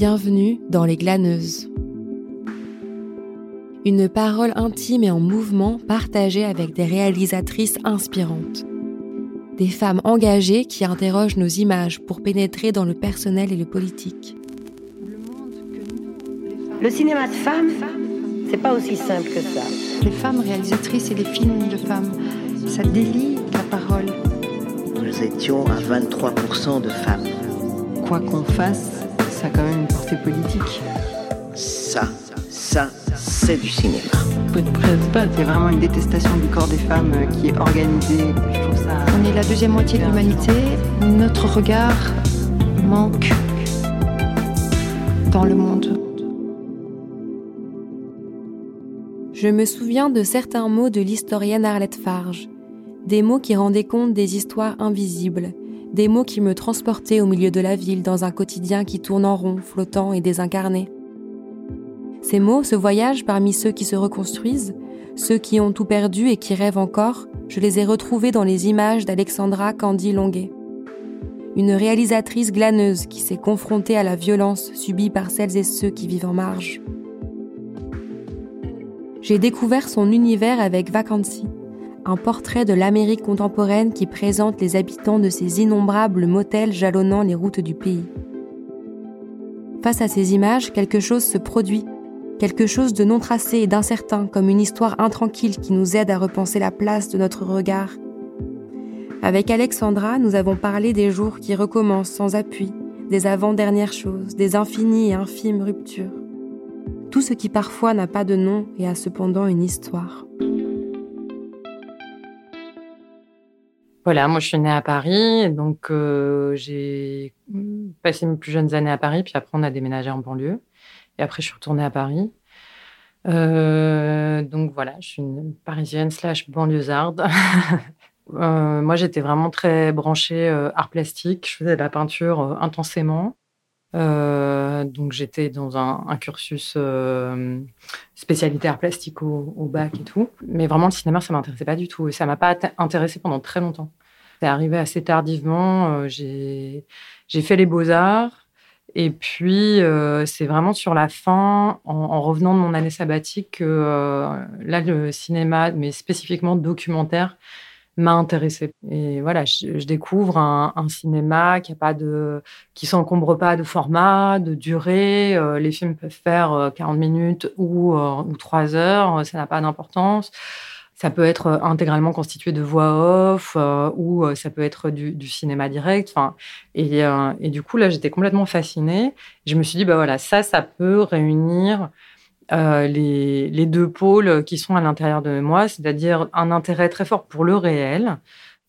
Bienvenue dans Les Glaneuses. Une parole intime et en mouvement partagée avec des réalisatrices inspirantes. Des femmes engagées qui interrogent nos images pour pénétrer dans le personnel et le politique. Le cinéma de femmes, c'est pas aussi simple que ça. Les femmes réalisatrices et les films de femmes, ça délie la parole. Nous étions à 23% de femmes. Quoi qu'on fasse, ça a quand même une portée politique. Ça, ça, c'est du cinéma. C'est vraiment une détestation du corps des femmes euh, qui est organisée. Je trouve ça. On est la deuxième moitié de l'humanité. Notre regard manque dans le monde. Je me souviens de certains mots de l'historienne Arlette Farge, des mots qui rendaient compte des histoires invisibles, des mots qui me transportaient au milieu de la ville dans un quotidien qui tourne en rond, flottant et désincarné. Ces mots, ce voyage parmi ceux qui se reconstruisent, ceux qui ont tout perdu et qui rêvent encore, je les ai retrouvés dans les images d'Alexandra Candy Longuet. Une réalisatrice glaneuse qui s'est confrontée à la violence subie par celles et ceux qui vivent en marge. J'ai découvert son univers avec Vacancy, un portrait de l'Amérique contemporaine qui présente les habitants de ces innombrables motels jalonnant les routes du pays. Face à ces images, quelque chose se produit, quelque chose de non tracé et d'incertain, comme une histoire intranquille qui nous aide à repenser la place de notre regard. Avec Alexandra, nous avons parlé des jours qui recommencent sans appui, des avant-dernières choses, des infinies et infimes ruptures. Tout ce qui parfois n'a pas de nom et a cependant une histoire. Voilà, moi je suis née à Paris, donc euh, j'ai passé mes plus jeunes années à Paris, puis après on a déménagé en banlieue, et après je suis retournée à Paris. Euh, donc voilà, je suis une parisienne slash banlieusarde. euh, moi j'étais vraiment très branchée euh, art plastique, je faisais de la peinture intensément. Donc j'étais dans un, cursus spécialité art plastique au, bac et tout. Mais vraiment le cinéma ça m'intéressait pas du tout et ça m'a pas intéressé pendant très longtemps. C'est arrivé assez tardivement. Euh, j'ai fait les beaux arts et puis euh, c'est vraiment sur la fin, en, en, revenant de mon année sabbatique, que euh, là le cinéma, mais spécifiquement documentaire, m'a intéressée. Et voilà, je, découvre un, cinéma qui a pas de, qui s'encombre pas de format, de durée. Les films peuvent faire 40 euh, minutes ou ou trois heures, ça n'a pas d'importance. Ça peut être intégralement constitué de voix off euh, ou ça peut être du, du cinéma direct. Et, euh, et, du coup là, j'étais complètement fascinée. Je me suis dit bah voilà, ça, ça peut réunir euh, les, les, deux pôles qui sont à l'intérieur de moi, c'est-à-dire un intérêt très fort pour le réel,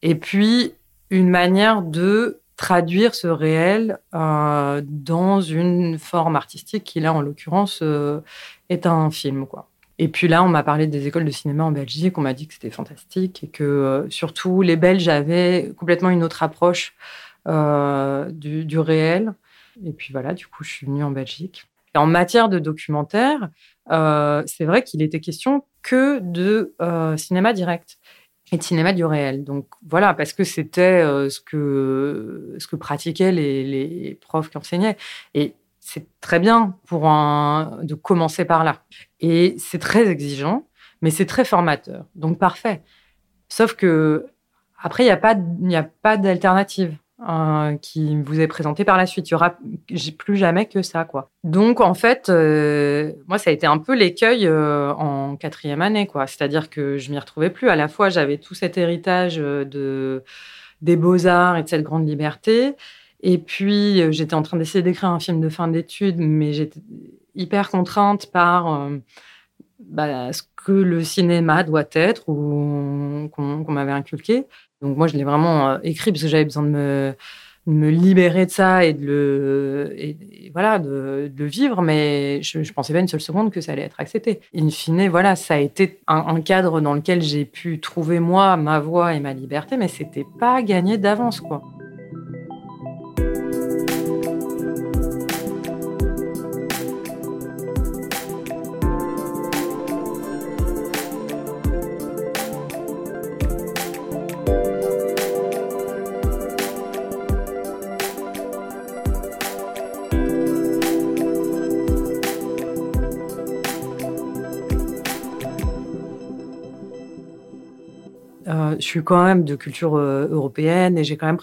et puis une manière de traduire ce réel euh, dans une forme artistique qui, là, en l'occurrence, euh, est un film. Quoi. Et puis là, on m'a parlé des écoles de cinéma en Belgique, on m'a dit que c'était fantastique et que euh, surtout les Belges avaient complètement une autre approche euh, du, réel. Et puis voilà, du coup, je suis venue en Belgique. En matière de documentaire, euh, c'est vrai qu'il était question que de cinéma direct et de cinéma du réel. Donc voilà, parce que c'était ce que ce que pratiquaient les, les profs qui enseignaient. Et c'est très bien pour un de commencer par là. Et c'est très exigeant, mais c'est très formateur. Donc parfait. Sauf que après, il n'y a pas n'y a pas d'alternative euh, qui vous est présenté par la suite. Il y aura plus jamais que ça, quoi. Donc, en fait, euh, moi, ça a été un peu l'écueil euh, en quatrième année, quoi. C'est-à-dire que je m'y retrouvais plus. À la fois, j'avais tout cet héritage euh, de des beaux-arts et de cette grande liberté. Et puis, euh, j'étais en train d'essayer d'écrire un film de fin d'études, mais j'étais hyper contrainte par bah, ce que le cinéma doit être ou qu'on qu m'avait inculqué. Donc moi, je l'ai vraiment euh, écrit parce que j'avais besoin de me, libérer de ça et de le, vivre. Mais je, je pensais pas une seule seconde que ça allait être accepté. In fine, voilà, ça a été un, un cadre dans lequel j'ai pu trouver moi ma voix et ma liberté, mais c'était pas gagné d'avance, quoi. Je suis quand même de culture européenne et j'ai quand même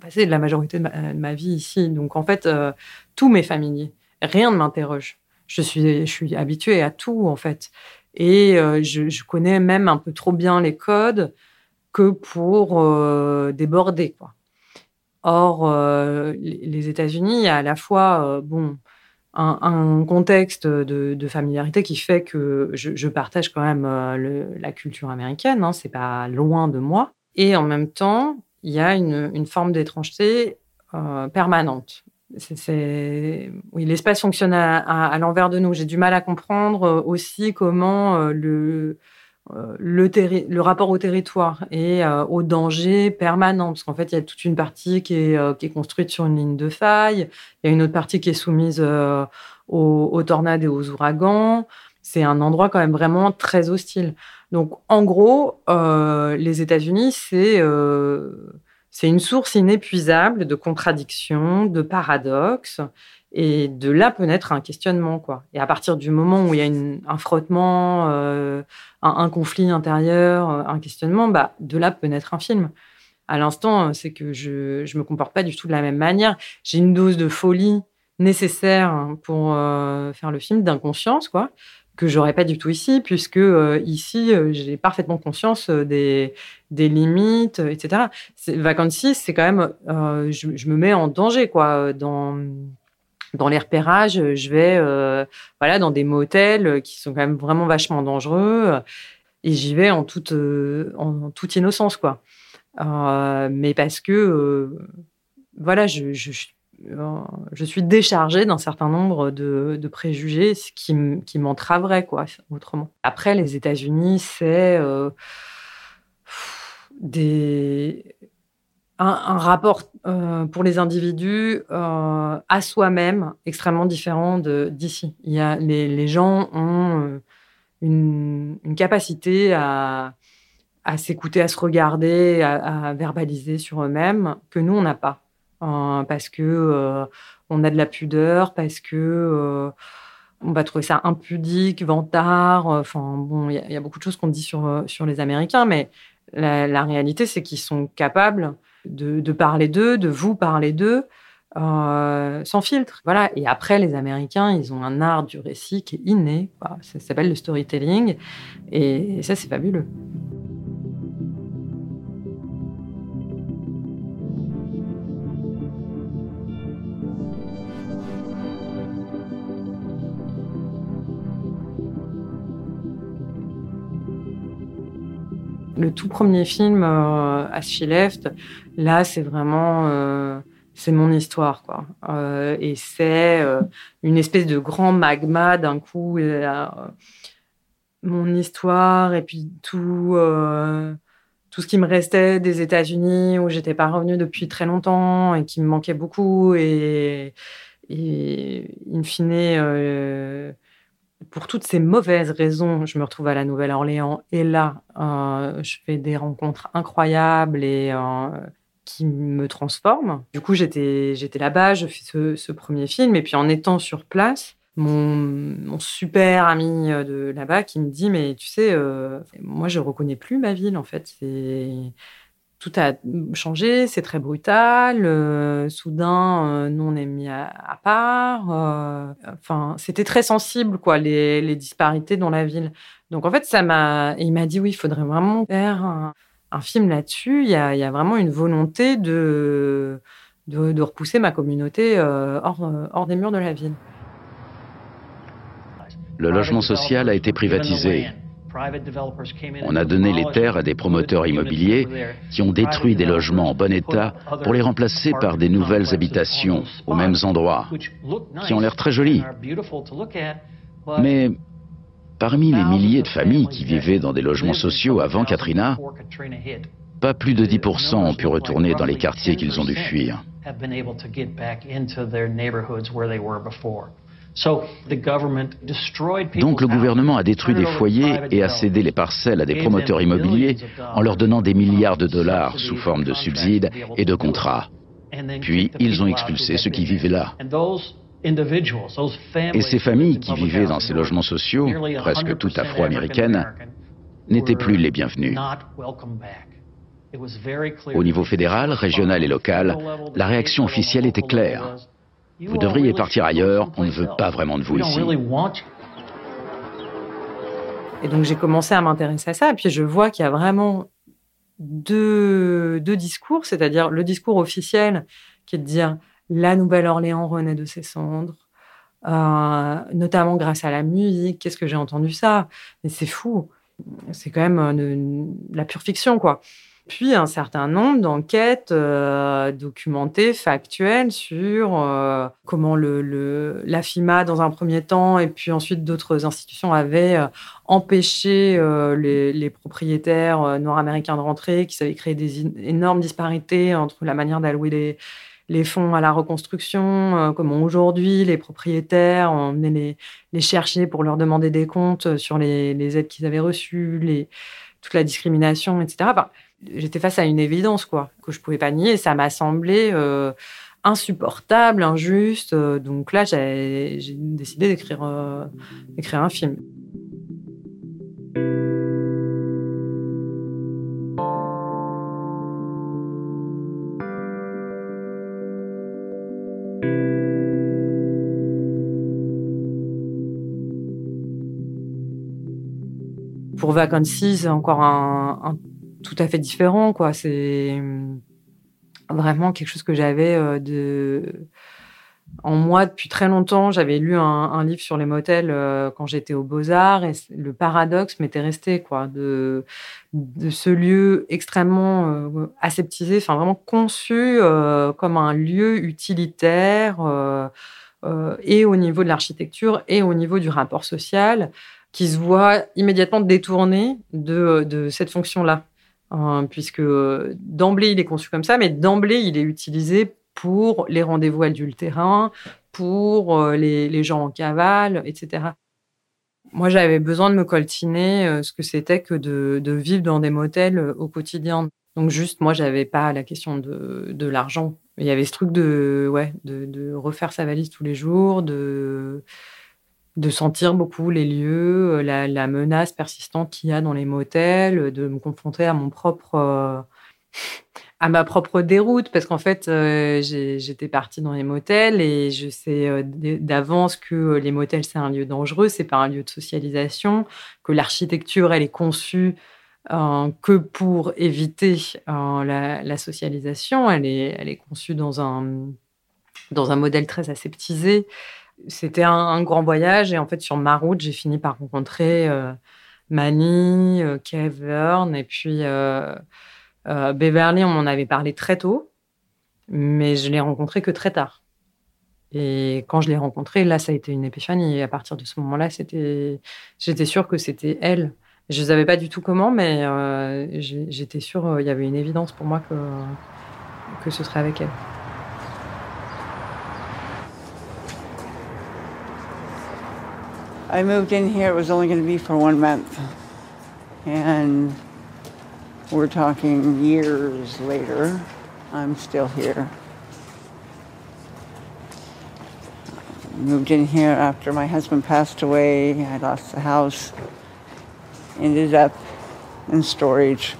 passé la majorité de ma, vie ici. Donc en fait, tous mes familiers, rien ne m'interroge. Je suis, habituée à tout en fait. Et je, connais même un peu trop bien les codes que pour déborder. Or, les États-Unis, à la fois, bon, un, contexte de, familiarité qui fait que je, partage quand même euh, la culture américaine, hein, c'est pas loin de moi. Et en même temps, il y a une, forme d'étrangeté euh, permanente. Oui, l'espace fonctionne à l'envers de nous. J'ai du mal à comprendre euh, aussi comment le, le, le, rapport au territoire et euh, au danger permanent, parce qu'en fait, il y a toute une partie qui est, euh, qui est, construite sur une ligne de faille, il y a une autre partie qui est soumise aux, tornades et aux ouragans. C'est un endroit quand même vraiment très hostile. Donc, en gros, les États-Unis, c'est une source inépuisable de contradictions, de paradoxes. Et de là peut naître un questionnement, quoi. Et à partir du moment où il y a un frottement, euh, un, conflit intérieur, euh, un questionnement, bah, de là peut naître un film. À l'instant, c'est que je ne me comporte pas du tout de la même manière. J'ai une dose de folie nécessaire pour euh, faire le film d'inconscience, quoi, que j'aurais pas du tout ici, puisque ici, j'ai parfaitement conscience des, des limites, etc. Vacancy, c'est quand même, je, je, me mets en danger, quoi, dans dans les repérages, je vais euh, voilà dans des motels qui sont quand même vraiment vachement dangereux et j'y vais en toute euh, en toute innocence quoi. Euh, mais parce que voilà, je, je, suis déchargée d'un certain nombre de, préjugés qui, qui m'entraveraient quoi autrement. Après les États-Unis, c'est des un, rapport euh, pour les individus euh, à soi-même extrêmement différent d'ici. Y les, les gens ont euh, une, une capacité à, à s'écouter, à se regarder, à, à verbaliser sur eux-mêmes que nous on n'a pas parce que on a de la pudeur, parce que on va trouver ça impudique, vantard. Enfin bon, il y, a beaucoup de choses qu'on dit sur sur les Américains, mais la, la réalité c'est qu'ils sont capables de, parler d'eux, de vous parler d'eux, euh, sans filtre. Voilà. Et après, les Américains, ils ont un art du récit qui est inné. Ça s'appelle le storytelling. Et ça, c'est fabuleux. Le tout premier film, euh, As She Left, là, c'est vraiment, euh, c'est mon histoire, quoi. Euh, et c'est euh, une espèce de grand magma d'un coup. mon histoire et puis tout, tout ce qui me restait des États-Unis où j'étais pas revenue depuis très longtemps et qui me manquait beaucoup et, et in fine pour toutes ces mauvaises raisons, je me retrouve à la Nouvelle-Orléans et là, euh, je fais des rencontres incroyables et euh, qui me transforment. Du coup, j'étais j'étais là-bas, je fais ce, premier film et puis en étant sur place, mon, super ami de là-bas qui me dit mais tu sais, euh, moi je reconnais plus ma ville en fait. Tout a changé, c'est très brutal. Euh, soudain, euh, nous on est mis à, part. Euh, enfin, c'était très sensible, quoi, les, disparités dans la ville. Donc en fait, ça m'a. Il m'a dit oui, il faudrait vraiment faire un, film là-dessus. Il y, a, vraiment une volonté de, de, repousser ma communauté hors, hors des murs de la ville. Le logement social a été privatisé. On a donné les terres à des promoteurs immobiliers qui ont détruit des logements en bon état pour les remplacer par des nouvelles habitations aux mêmes endroits, qui ont l'air très jolies. Mais parmi les milliers de familles qui vivaient dans des logements sociaux avant Katrina, pas plus de 10% ont pu retourner dans les quartiers qu'ils ont dû fuir. Donc le gouvernement a détruit des foyers et a cédé les parcelles à des promoteurs immobiliers en leur donnant des milliards de dollars sous forme de subsides et de contrats. Puis ils ont expulsé ceux qui vivaient là. Et ces familles qui vivaient dans ces logements sociaux, presque toutes afro-américaines, n'étaient plus les bienvenus. Au niveau fédéral, régional et local, la réaction officielle était claire. Vous devriez partir ailleurs, on ne veut pas vraiment de vous ici. Et donc j'ai commencé à m'intéresser à ça, et puis je vois qu'il y a vraiment deux, deux discours, c'est-à-dire le discours officiel qui est de dire la Nouvelle-Orléans renaît de ses cendres, euh, notamment grâce à la musique. Qu'est-ce que j'ai entendu ça? Mais c'est fou. C'est quand même euh, la pure fiction, quoi puis un certain nombre d'enquêtes euh, documentées, factuelles sur euh, comment la FIMA, dans un premier temps, et puis ensuite d'autres institutions avaient euh, empêché les, propriétaires nord-américains de rentrer, qui avaient créé des énormes disparités entre la manière d'allouer les, fonds à la reconstruction, comment aujourd'hui les propriétaires, on venait les, les, chercher pour leur demander des comptes sur les, aides qu'ils avaient reçues, toute la discrimination, etc j'étais face à une évidence, quoi, que je pouvais pas nier. ça m'a semblé euh, insupportable, injuste. Euh, donc là, j'ai décidé d'écrire euh, un film. Pour Vacancies, encore un, un tout à fait différent, quoi. C'est hum, vraiment quelque chose que j'avais euh, de en moi depuis très longtemps. J'avais lu un, livre sur les motels euh, quand j'étais au Beaux-Arts et le paradoxe m'était resté, quoi, de, ce lieu extrêmement euh, aseptisé, enfin vraiment conçu comme un lieu utilitaire et au niveau de l'architecture et au niveau du rapport social qui se voit immédiatement détourné de, de cette fonction-là. Hein, puisque euh, d'emblée il est conçu comme ça, mais d'emblée il est utilisé pour les rendez-vous adultérins, pour euh, les, gens en cavale, etc. Moi, j'avais besoin de me coltiner euh, ce que c'était que de, vivre dans des motels au quotidien. Donc juste, moi, j'avais pas la question de, l'argent. Il y avait ce truc de, ouais, de refaire sa valise tous les jours, de de sentir beaucoup les lieux, euh, la, menace persistante qu'il y a dans les motels, de me confronter à mon propre euh, à ma propre déroute. Parce qu'en fait euh, j'étais partie dans les motels et je sais d'avance que les motels c'est un lieu dangereux, c'est pas un lieu de socialisation, que l'architecture elle est conçue que pour éviter la, socialisation, elle est elle est conçue dans un dans un modèle très aseptisé c'était un, grand voyage et en fait sur ma route j'ai fini par rencontrer euh, Manny, euh, Kevin et puis euh, Beverly. On m'en avait parlé très tôt mais je l'ai rencontré que très tard. Et quand je l'ai rencontré là ça a été une épiphanie. Et à partir de ce moment-là c'était j'étais sûre que c'était elle. Je ne savais pas du tout comment mais j'étais sûre il y avait une évidence pour moi que que ce serait avec elle I moved in here, it was only going to be for one month. And we're talking years later, I'm still here. Moved in here after my husband passed away. I lost the house. Ended up in storage.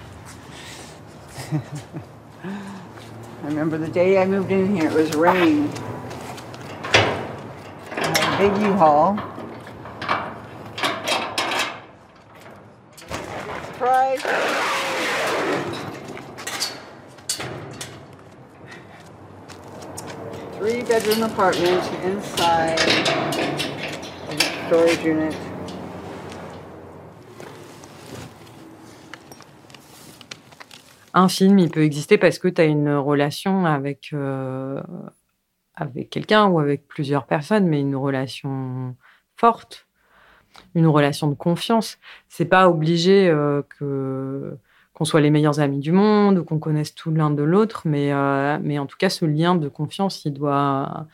I remember the day I moved in here, it was raining. Big U-Haul bedroom apartment inside storage unit. Un film, il peut exister parce que tu as une relation avec, euh, avec quelqu'un ou avec plusieurs personnes, mais une relation forte, une relation de confiance. C'est pas obligé euh, que qu'on soit les meilleurs amis du monde ou qu'on connaisse tout l'un de l'autre, mais, euh, mais en tout cas, ce lien de confiance, il doit,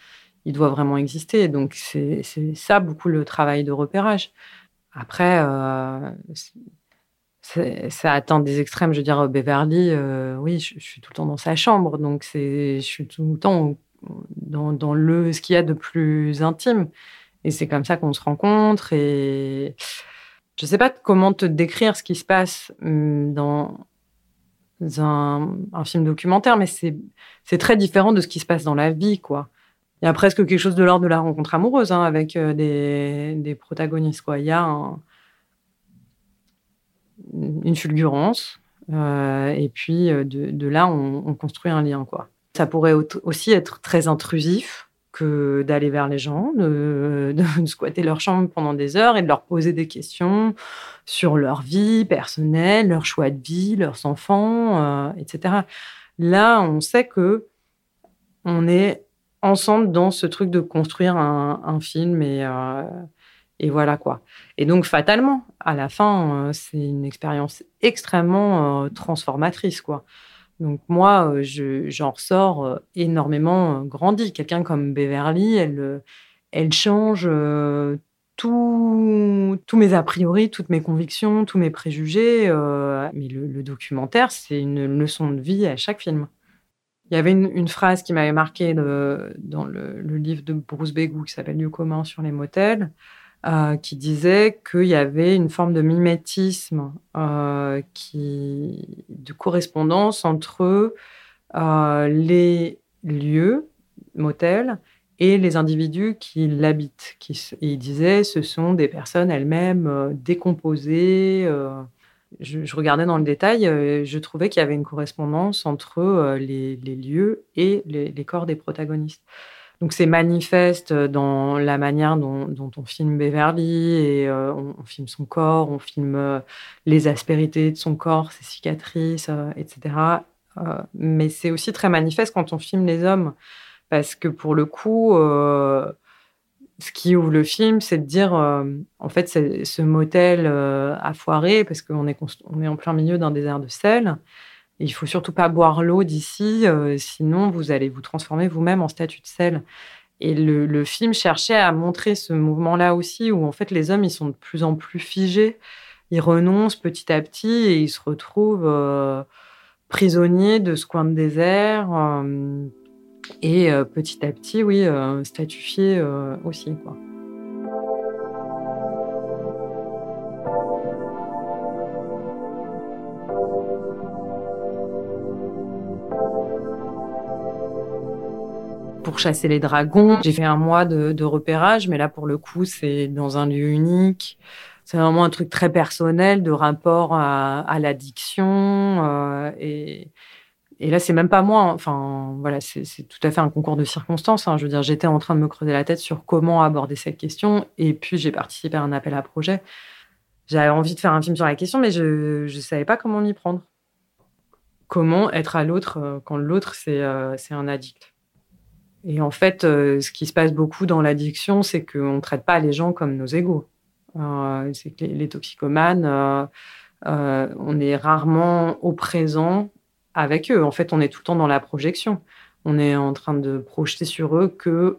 il doit vraiment exister. Donc, c'est ça beaucoup le travail de repérage. Après, euh, ça atteint des extrêmes. Je veux dire, Beverly, euh, oui, je, suis tout le temps dans sa chambre, donc je suis tout le temps dans, dans le, ce qu'il y a de plus intime. Et c'est comme ça qu'on se rencontre. Et Je ne sais pas comment te décrire ce qui se passe hum, dans un, film documentaire, mais c'est très différent de ce qui se passe dans la vie, quoi. Il y a presque quelque chose de l'ordre de la rencontre amoureuse hein, avec euh, des, protagonistes, quoi. Il y a un, une fulgurance, euh, et puis euh, de, de là, on, on, construit un lien, quoi. Ça pourrait aussi être très intrusif que d'aller vers les gens, de, squatter leur chambre pendant des heures et de leur poser des questions sur leur vie personnelle, leur choix de vie, leurs enfants, euh, etc. Là, on sait que on est ensemble dans ce truc de construire un, film et, euh, et voilà quoi. Et donc fatalement, à la fin, euh, c'est une expérience extrêmement transformatrice quoi. Donc moi, euh, j'en ressors euh, énormément euh, grandi. Quelqu'un comme Beverly, elle, change tous mes a priori, toutes mes convictions, tous mes préjugés. mais le, documentaire, c'est une leçon de vie à chaque film. Il y avait une, phrase qui m'avait marqué dans le, livre de Bruce Begou qui s'appelle Lieu commun sur les motels. Euh, qui disait qu'il y avait une forme de mimétisme euh, de correspondance entre euh, les lieux, motels, et les individus qui l'habitent. Il disait ce sont des personnes elles-mêmes décomposées. Je, regardais dans le détail, je trouvais qu'il y avait une correspondance entre les, lieux et les corps des protagonistes. Donc c'est manifeste dans la manière dont, on filme Beverly et euh, on, filme son corps, on filme euh, les aspérités de son corps, ses cicatrices, euh, etc. Euh, mais c'est aussi très manifeste quand on filme les hommes parce que pour le coup, euh, ce qui ouvre le film, c'est de dire en fait ce motel a foiré parce qu'on est, est en plein milieu d'un désert de sel. Il faut surtout pas boire l'eau d'ici, euh, sinon vous allez vous transformer vous-même en statue de sel. Et le, film cherchait à montrer ce mouvement-là aussi, où en fait les hommes ils sont de plus en plus figés, ils renoncent petit à petit et ils se retrouvent euh, prisonniers de ce coin de désert euh, et petit à petit, oui, statufiés aussi, quoi. Pour chasser les dragons. J'ai fait un mois de, repérage, mais là, pour le coup, c'est dans un lieu unique. C'est vraiment un truc très personnel de rapport à, l'addiction. Euh, et, et, là, c'est même pas moi. Enfin, voilà, c'est tout à fait un concours de circonstances. Hein. Je veux dire, j'étais en train de me creuser la tête sur comment aborder cette question. Et puis, j'ai participé à un appel à projet. J'avais envie de faire un film sur la question, mais je ne savais pas comment m'y prendre. Comment être à l'autre euh, quand l'autre, c'est euh, un addict. Et en fait, euh, ce qui se passe beaucoup dans l'addiction, c'est qu'on ne traite pas les gens comme nos égaux. Euh, c'est que les, toxicomanes, euh, on est rarement au présent avec eux. En fait, on est tout le temps dans la projection. On est en train de projeter sur eux que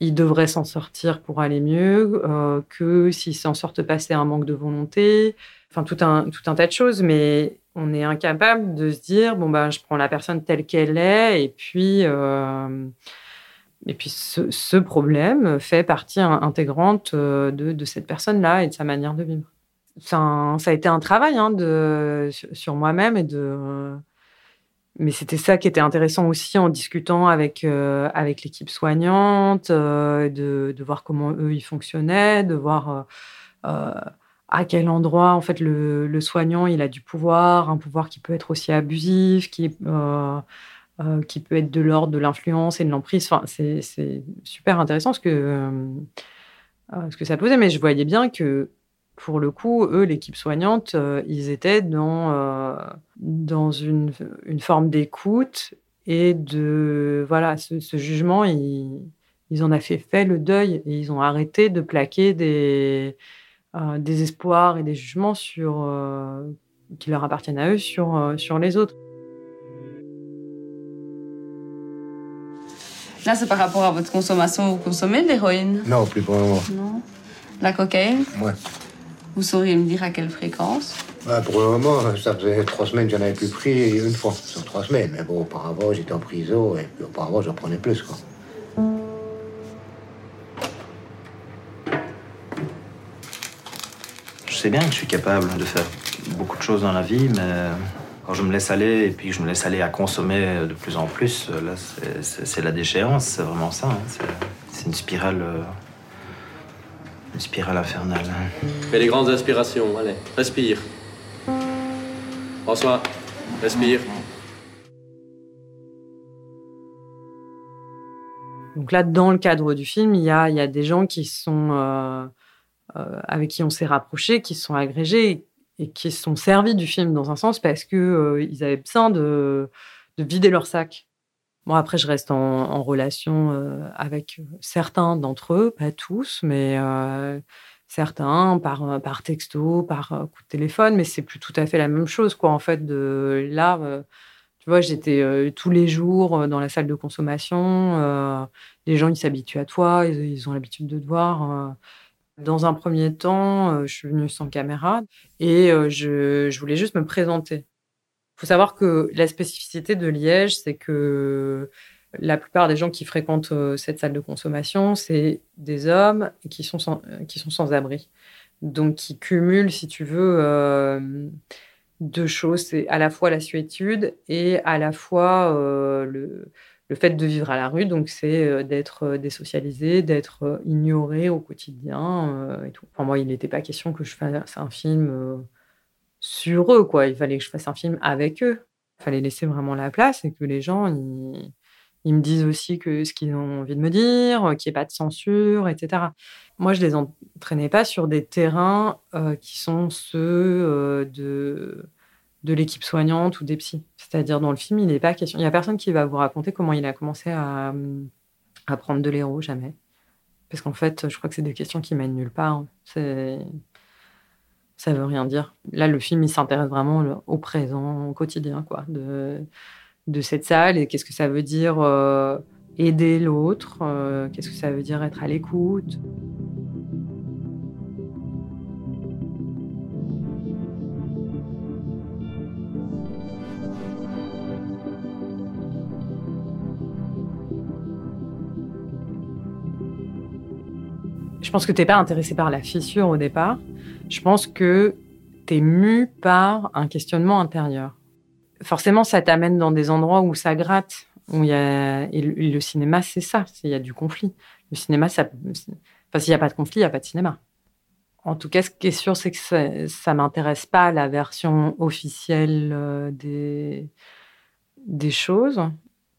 ils devraient s'en sortir pour aller mieux, que s'ils s'en sortent pas, c'est un manque de volonté. Enfin, tout un, tout un tas de choses, mais on est incapable de se dire bon, bah, je prends la personne telle qu'elle est et puis. Et puis ce, problème fait partie intégrante euh, de, de cette personne-là et de sa manière de vivre. Ça, a été un travail hein, sur moi-même et de. Mais c'était ça qui était intéressant aussi en discutant avec, euh, avec l'équipe soignante, euh, de, de, voir comment eux ils fonctionnaient, de voir à quel endroit en fait le, le, soignant il a du pouvoir, un pouvoir qui peut être aussi abusif, qui euh, euh, qui peut être de l'ordre de l'influence et de l'emprise. Enfin, c'est super intéressant ce que, euh, ce que ça posait, mais je voyais bien que pour le coup, eux, l'équipe soignante, euh, ils étaient dans, euh, dans une, une forme d'écoute et de. Voilà, ce, jugement, ils, en ont fait, le deuil et ils ont arrêté de plaquer des, euh, des espoirs et des jugements euh, qui leur appartiennent à eux sur, sur les autres. Là, c'est par rapport à votre consommation. Vous consommez de l'héroïne? Non, plus pour le moment. Non. La cocaïne? Ouais. Vous sauriez me dire à quelle fréquence? Bah, Pour le moment, ça faisait trois semaines que j'en avais plus pris une fois sur trois semaines. Mais bon, auparavant, j'étais en prison et puis auparavant, j'en prenais plus, quoi. sais bien que je suis capable de faire beaucoup de choses dans la vie, mais quand je me laisse aller et puis je me laisse aller à consommer de plus en plus, là, c'est la déchéance, c'est vraiment ça. Hein. C'est une spirale, une spirale infernale. Fais les grandes inspirations, allez, respire. François, respire. Donc là, dans le cadre du film, il y a, il y a des gens qui sont euh, euh, avec qui on s'est rapprochés, qui sont agrégés et qui sont servis du film dans un sens parce que euh, ils avaient besoin de, de, vider leur sac. Bon, après, je reste en, relation avec certains d'entre eux, pas tous, mais certains par, texto, par coup de téléphone, mais c'est plus tout à fait la même chose, quoi, en fait, là tu vois, j'étais euh, tous les jours euh, dans la salle de consommation. Euh, les gens, ils s'habituent à toi, ils, ont l'habitude de te voir. Dans un premier temps, je suis venue sans caméra et je, je, voulais juste me présenter. Il faut savoir que la spécificité de Liège, c'est que la plupart des gens qui fréquentent cette salle de consommation, c'est des hommes qui sont sans, qui sont sans abri. Donc, qui cumulent, si tu veux, deux choses. C'est à la fois la suétude et à la fois euh, le, le, fait de vivre à la rue. Donc, c'est euh, d'être euh, désocialisé, d'être ignoré au quotidien et tout. Moi, il n'était pas question que je fasse un film sur eux, quoi. Il fallait que je fasse un film avec eux. Il fallait laisser vraiment la place et que les gens, ils, me disent aussi que ce qu'ils ont envie de me dire, qu'il n'y ait pas de censure, etc. Moi, je les entraînais pas sur des terrains euh, qui sont ceux euh, de, de l'équipe soignante ou des psys. C'est-à-dire, dans le film, il n'est pas question. Il n'y a personne qui va vous raconter comment il a commencé à, prendre de l'héros, jamais. Parce qu'en fait, je crois que c'est des questions qui mènent nulle part. C'est ça veut rien dire. Là, le film, il s'intéresse vraiment au présent, au quotidien, quoi. De, de cette salle et qu'est-ce que ça veut dire euh, aider l'autre, euh, qu'est-ce que ça veut dire être à l'écoute. Je pense que tu n'es pas intéressé par la fissure au départ. Je pense que tu es mu par un questionnement intérieur forcément, ça t'amène dans des endroits où ça gratte. Et le, cinéma, c'est ça. Il y a du conflit. Le cinéma, enfin, s'il n'y a pas de conflit, il n'y a pas de cinéma. En tout cas, ce qui est sûr, c'est que ça, ne m'intéresse pas la version officielle euh, des choses.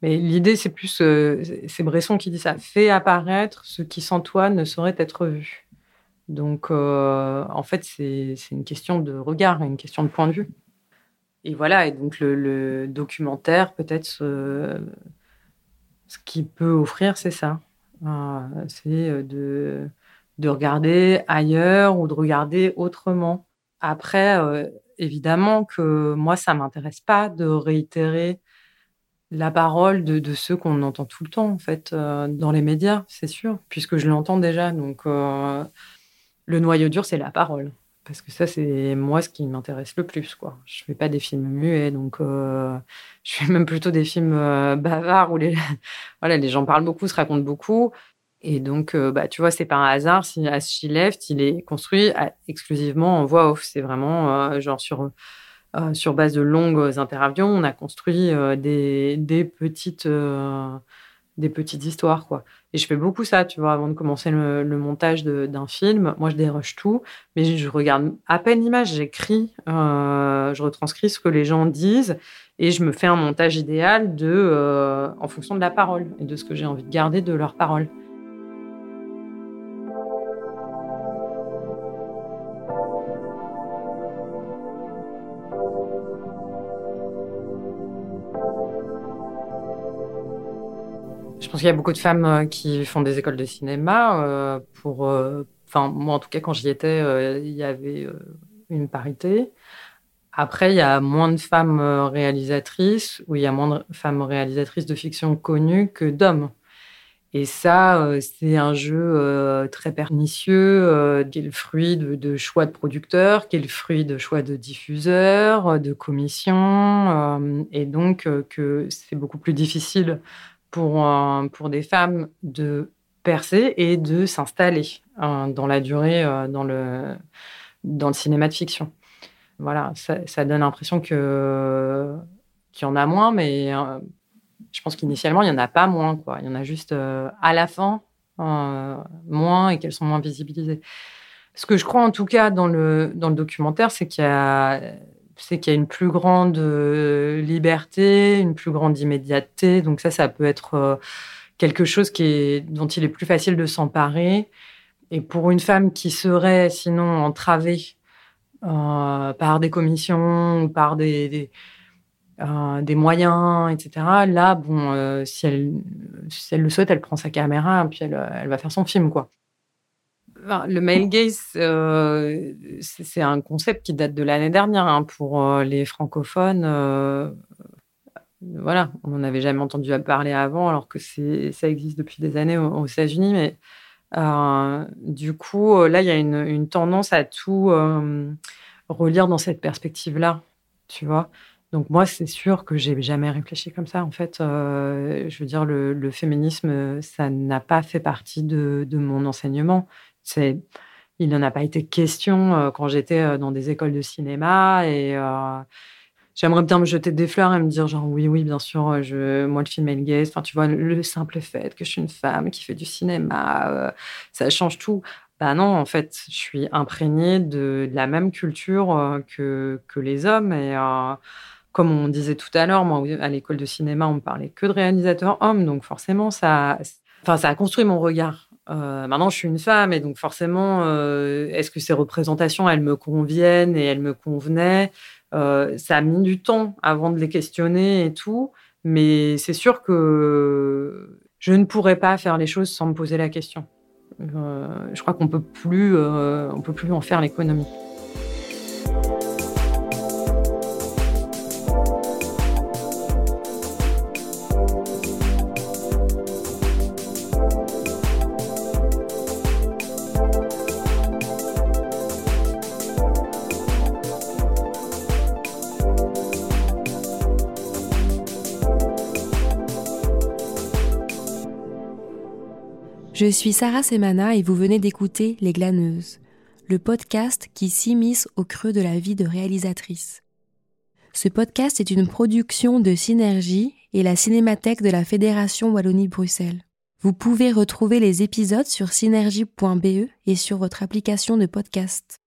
Mais l'idée, c'est plus, euh, c'est Bresson qui dit ça, fais apparaître ce qui sans toi ne saurait être vu. Donc, euh, en fait, c'est une question de regard, une question de point de vue. Et voilà, et donc le, documentaire, peut-être, ce, ce qu'il peut offrir, c'est ça. Euh, c'est de, de regarder ailleurs ou de regarder autrement. Après, évidemment que moi, ça m'intéresse pas de réitérer la parole de, ceux qu'on entend tout le temps, en fait, dans les médias, c'est sûr, puisque je l'entends déjà. Donc, le noyau dur, c'est la parole. Parce que ça, c'est moi ce qui m'intéresse le plus. Quoi. Je ne fais pas des films muets, donc euh, je fais même plutôt des films euh, bavards où les, voilà, les gens parlent beaucoup, se racontent beaucoup. Et donc, euh, bah, tu vois, c'est pas un hasard si As She Left, il est construit exclusivement en voix off. C'est vraiment genre sur, sur base de longues interviews, on a construit des, des, petites, des petites histoires. quoi. Et je fais beaucoup ça, tu vois, avant de commencer le, montage d'un film. Moi, je déroche tout, mais je regarde à peine l'image, j'écris, euh, je retranscris ce que les gens disent et je me fais un montage idéal de, euh, en fonction de la parole et de ce que j'ai envie de garder de leur parole. Je pense qu'il y a beaucoup de femmes euh, qui font des écoles de cinéma. Euh, pour, euh, enfin, moi, en tout cas, quand j'y étais, il y avait une parité. Après, il y a moins de femmes réalisatrices, ou il y a moins de femmes réalisatrices de fiction connues que d'hommes. Et ça, c'est un jeu très pernicieux, qui est le fruit de, choix de producteurs, qui est le fruit de choix de diffuseurs, de commissions, et donc que c'est beaucoup plus difficile pour, pour des femmes de percer et de s'installer euh, dans la durée euh, dans le, dans le cinéma de fiction. Voilà, ça, donne l'impression que qu'il y en a moins, mais euh, je pense qu'initialement, il n'y en a pas moins. Il y en a juste euh, à la fin euh, moins et qu'elles sont moins visibilisées. Ce que je crois en tout cas dans le, dans le documentaire, c'est qu'il y a c'est qu'il y a une plus grande liberté, une plus grande immédiateté. Donc ça, ça peut être quelque chose qui est, dont il est plus facile de s'emparer. Et pour une femme qui serait sinon entravée par des commissions ou par des euh, des moyens, etc. Là, bon, euh, si, elle, le souhaite, elle prend sa caméra et puis elle, elle va faire son film, quoi. le male gaze, euh, c'est un concept qui date de l'année dernière hein, pour les francophones. voilà, on n'en avait jamais entendu parler avant, alors que ça existe depuis des années aux, États-Unis. Mais du coup, là, il y a une, une tendance à tout relire dans cette perspective-là, tu vois. Donc moi, c'est sûr que j'ai jamais réfléchi comme ça. En fait, euh, je veux dire, le, féminisme, ça n'a pas fait partie de, mon enseignement. Il n'en a pas été question euh, quand j'étais euh, dans des écoles de cinéma et j'aimerais bien me jeter des fleurs et me dire genre oui, oui, bien sûr, moi le film est gaze. Enfin, tu vois, le simple fait que je suis une femme qui fait du cinéma, ça change tout. Bah non, en fait, je suis imprégnée de, la même culture que, que les hommes et comme on disait tout à l'heure, moi, à l'école de cinéma, on me parlait que de réalisateurs hommes, donc forcément, ça, enfin, ça a construit mon regard. Euh, maintenant, je suis une femme, et donc forcément, euh, est-ce que ces représentations, elles me conviennent et elles me convenaient? Euh, Ça a mis du temps avant de les questionner et tout, mais c'est sûr que je ne pourrais pas faire les choses sans me poser la question. je crois qu'on peut plus, peut plus en faire l'économie. Je suis Sarah Semana et vous venez d'écouter Les Glaneuses, le podcast qui s'immisce au creux de la vie de réalisatrice. Ce podcast est une production de Synergie et la Cinémathèque de la Fédération Wallonie-Bruxelles. Vous pouvez retrouver les épisodes sur synergie.be et sur votre application de podcast.